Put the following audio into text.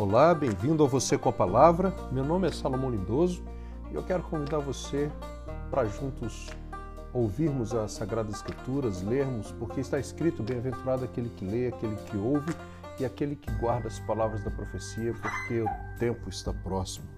Olá, bem-vindo a Você com a Palavra. Meu nome é Salomão Lindoso e eu quero convidar você para juntos ouvirmos as Sagradas Escrituras, lermos, porque está escrito: Bem-aventurado aquele que lê, aquele que ouve e aquele que guarda as palavras da profecia, porque o tempo está próximo.